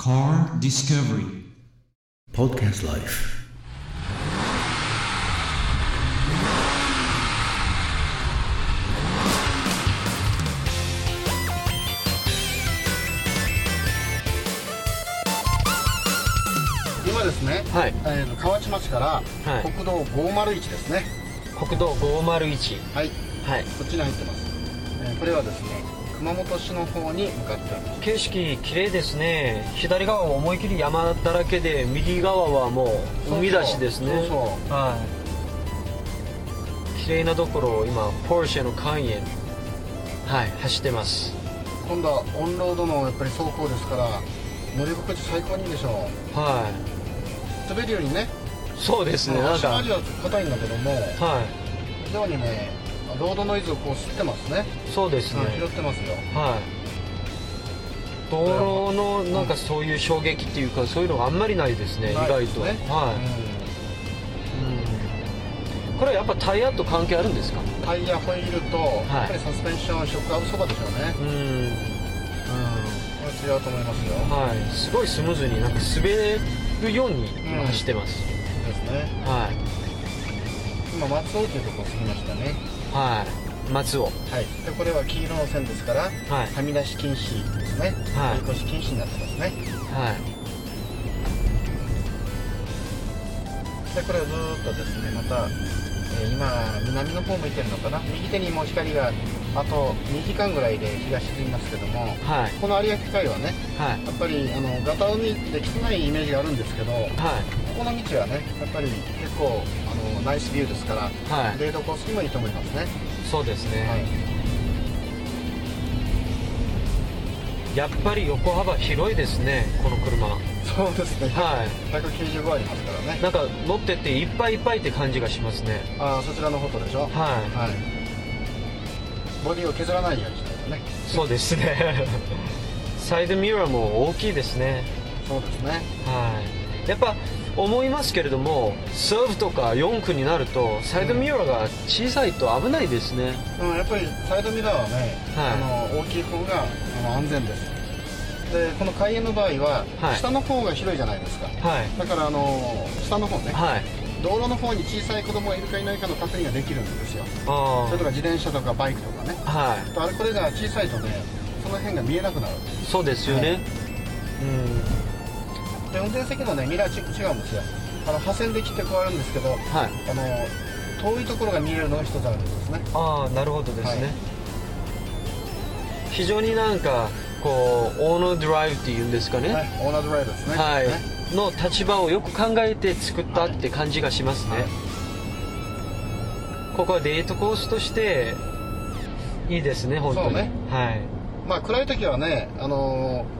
Car Discovery. Podcast Life. 今ですね、はい。えーと河内町からはい。国道501ですね。国道501はい、はい。こっちに入ってます、えーこれはですね熊本市の方に向かってます。景色綺麗ですね。左側は思い切り山だらけで右側はもう海だしですね。そうそうはい。綺麗なところを今ポルシェのカイエンはい走ってます。今度はオンロードのやっぱり走行ですから乗り心地最高にいいでしょう。は滑るよりね。いそうですね。なんか足の味は硬いんだけどもは非常にねロードノイズをこう吸ってますね。いそうですね。はい拾ってますよ。はい。道路のなんかそういう衝撃っていうかそういうのがあんまりないですね意外と。はい、うん。これはやっぱタイヤと関係あるんですか？うんタイヤホイールと、やっぱりサスペンションショックアブソバでしょうね。うん。うん。これ違うと思いますよ。はい。すごいスムーズになんか滑るようにうん走ってます、ですね。はい。今松尾というところを過ぎましたねはい。松尾。はい。でこれは黄色の線ですからはい。はみ出し禁止ですね。はい。追い越し禁止になってますね。はい。でこれをずーっとですねまた、えー今南の方向いてるのかな。右手にもう光があと2時間ぐらいで日が沈みますけどもはい。この有明海はねはい。やっぱりあのガタ海で汚いイメージがあるんですけどこはい。この道はねやっぱり結構ナイスビューですからはい。デートコースにもいいと思いますね。そうですね、はい。やっぱり横幅広いですねこの車。はそうですね。い。195ありますからね。なんか乗ってていっぱいいっぱいって感じがしますね。ああそちらのフォトでしょ？はい。はい。ボディを削らないようにしないとね。そうですね。サイドミラーも大きいですね。そうですね。はいやっぱ思いますけれどもサーフとか4区になるとサイドミラーが小さいと危ないですね、うん、やっぱりサイドミラーはね、はい。あの大きい方があの安全です。でこの開園の場合は、はい。下の方が広いじゃないですか。はい。だからあの下の方ね、はい。道路の方に小さい子供がいるかいないかの確認ができるんですよ。あそれとか自転車とかバイクとかね。あはい。とあれこれが小さいとねその辺が見えなくなるそうですよね、はい。うんで運転席のねミラーチック違うんですよ。あの破線で切って加わるんですけどはい。あの遠いところが見えるのが一つあるんですね。ああなるほどですね、はい。非常になんかこうオーナードライブっていうんですかね。はいオーナードライブですね。はい、ねの立場をよく考えて作ったって感じがしますね、はい。ここはデートコースとしていいですね本当に。そうね。はい。まあ暗い時はねあのラ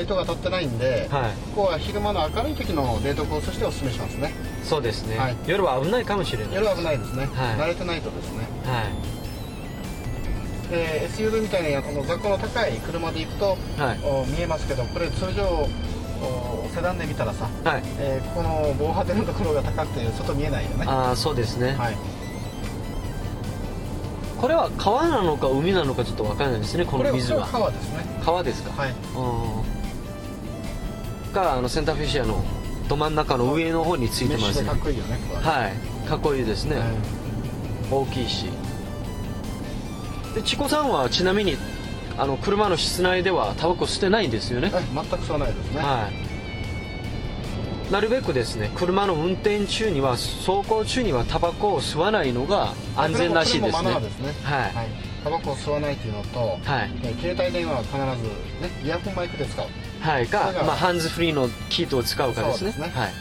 イトが当たってないんで、はい。ここは昼間の明るい時のデートコースとしてお勧めしますね。そうですね、はい。夜は危ないかもしれない夜は危ないですね、はい。慣れてないとですね。はい。で SUV みたいなこの座高の高い車で行くと、はい。お見えますけどこれ通常おセダンで見たらさ、はい。えーここの防波堤のところが高くて外見えないよね。ああそうですね、はいこれは川なのか海なのかちょっと分からないですねこの水は。川ですね。川ですか？はい。うん。があのセンターフィッシャーのど真ん中の上の方についてますね。かっこいいよねははいかっこいいですね、はい。大きいし。でチコさんはちなみにあの車の室内ではタバコ吸ってないんですよね？はい全くそうないですね。はいなるべくですね車の運転中には走行中にはタバコを吸わないのが安全らしいですね。はい。はい。タバコを吸わないっていうのと、はい。えー携帯電話は必ずねイヤホンマイクで使う。はい。かまあ、ハンズフリーのキートを使うかですね。ね。はい。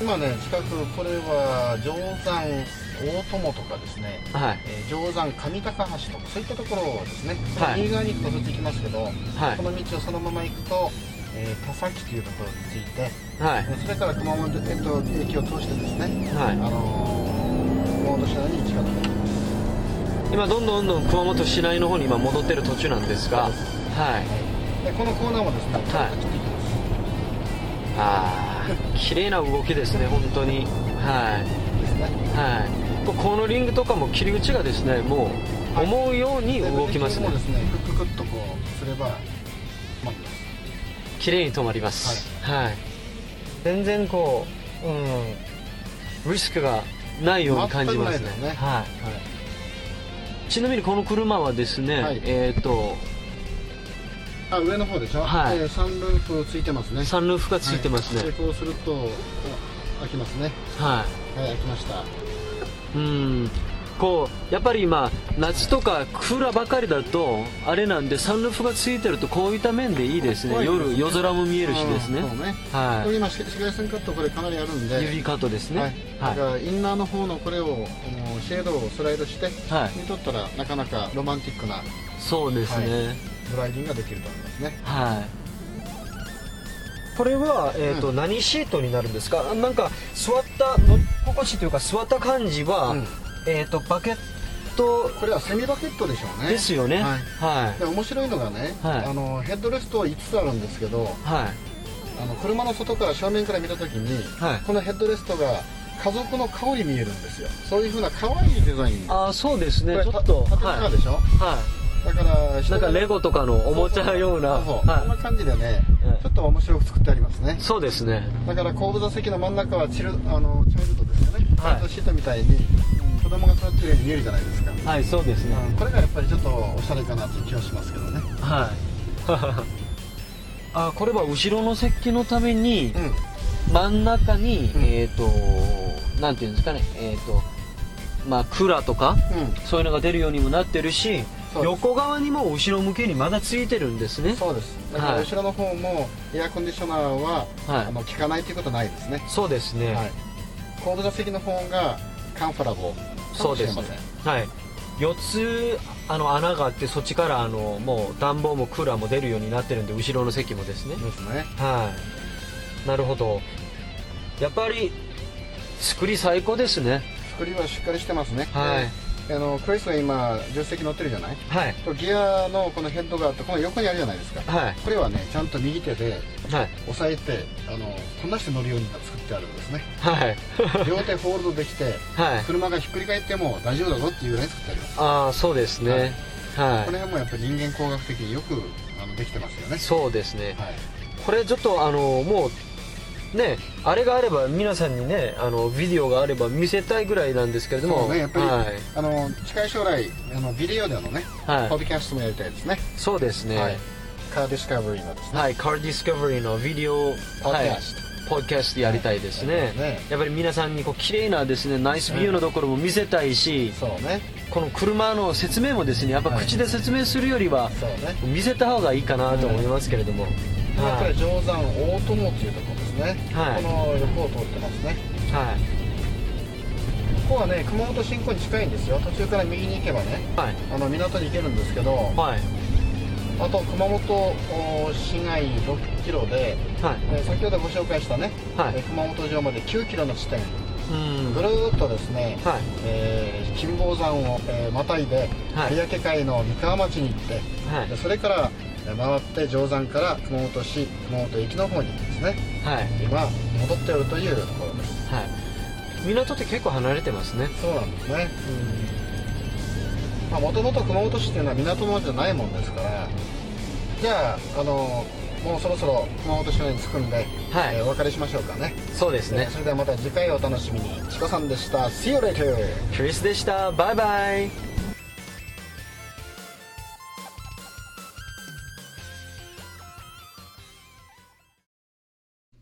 今ね近くこれは定山大友とかですね、はい。えー定山上高橋とかそういったところですね、はい。右側に行くとずっと行きますけど、はい。この道をそのまま行くと、えー田崎というところに着いて、はい。えーそれから熊本、えっと駅を通してですね、はい。あのー熊本市内に行き方ができます。今どんどんどんどん熊本市内の方に今戻ってる途中なんですがそうです。はい。でこのコーナーもですね、はい。ああ綺麗な動きですね本当に。はい。はい。ここのリングとかも切り口がですねもう思うようにで動きますね。ブレーキもですねクッククッとこうすれば綺麗に止まります。はい、全然こううんリスクがないように感じますね。ね。はい。はい。ちなみにこの車はですね、はい。えっ、とあ上の方でしょ、はい。えーサンルーフついてますね。サンルーフがついてますね。はい。でこうすると開きますね。ははい開きました。いうんこうやっぱり今夏とかクーラーばかりだとあれなんでサンルーフがついてるとこういった面でいいですね。ね夜夜空も見えるしですね、うんそうね。はこれ今紫外線カットこれかなりあるんで。い指カットですね。はい、だからインナーの方のこれをシェードをスライドしてはい。見とったらなかなかロマンティックなそうですね。ドライビングができると思いますね。はい。これは、えーとう何シートになるんですか？なんか座った乗り心地というか座った感じは、うんえっ、とバケットこれはセミバケットでしょうね。ですよね。はい。はい。で面白いのがね、はい。あのヘッドレスト5つあるんですけどはい。あの車の外から正面から見た時に、はい。このヘッドレストが家族の顔に見えるんですよ。そういうふうな可愛いデザイン。ああそうですね。ちょっとた縦はい。長でしょ、はだからいなんかレゴとかのおもちゃような。そうそうそうそんはな感じでね、はいちょっと面白く作ってありますね。いそうですね。だから後部座席の真ん中はチルあのチャイルドですよね、はい。シートみたいに子供が座ってるように見えるじゃないですか、はいそうですね。うんこれがやっぱりちょっとおしゃれかなという気がしますけどね。はい。あこれは後ろの席のためにうん。真ん中に、うん。えっ、となんていうんですかね。えっ、とまあクーラーとかうん。そういうのが出るようにもなってるし横側にも後ろ向けにまだついてるんですね。そうです。だからはい。後ろの方もエアコンディショナーは、はい。あの効かないということはないですね。そうですね、はい。後部座席の方がカンファラボかそうですもしれませんはい。4つあの穴があってそっちからあのもう暖房もクーラーも出るようになってるんで後ろの席もですね。ですね。はい。なるほど。やっぱり作り最高ですね。作りはしっかりしてますね。はい。であのクリスが今助手席乗ってるじゃない？はい。とギアのこのヘッドがあってこの横にあるじゃないですか。はい。これはねちゃんと右手ではい。押さえてあのこんなして乗るように作ってあるんですね。はい。両手ホールドできてはい。車がひっくり返っても大丈夫だぞっていうぐらいに作ってありますああそうですね。はい、この辺もやっぱり人間工学的によくあのできてますよね。そうですね。はい。これちょっとあのもうねあれがあれば皆さんにねあのビデオがあれば見せたいぐらいなんですけれども。そうねやっぱり、はい、あの近い将来あのビデオでのね、はい。ポッドキャストもやりたいですね。そうですね。ははい。い、カーディスカバリーのですね、カーディスカバリーのビデオポッドキはいャスト、ポッドキャストやりたいですね,、はい。ね。やっぱり皆さんにこう綺麗なですねナイスビューのところも見せたいし、そうね。この車の説明もですねやっぱはい。口で説明するよりは見せた方がいいかなと思いますけれども、はい。れ定山大友っていうところね、はい。この横を通ってますね。はい。ここはね熊本新港に近いんですよ。途中から右に行けばねはい。あの港に行けるんですけどはい。あと熊本お市外6キロで、はい。えー先ほどご紹介したね、はい。えー熊本城まで9キロの地点。うん。ぐるーっとですね、はい。えー金峰山を、えーまたいで、はい。有明海の三河町に行って、はい。でそれからえー回って定山から熊本市熊本駅の方にですね。はい。今戻っておるというところで。すはい。港って結構離れてますね。そうなんですね。もともと熊本市っていうのは港町じゃないもんですから。じゃああのもうそろそろ熊本市内に着くんで、はい。えーお別れしましょうかね。そうですね。えーそれではまた次回をお楽しみに。チコさんでした。See you later! クリスでした。バイバイ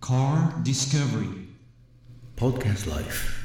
Car Discovery. Podcast Life.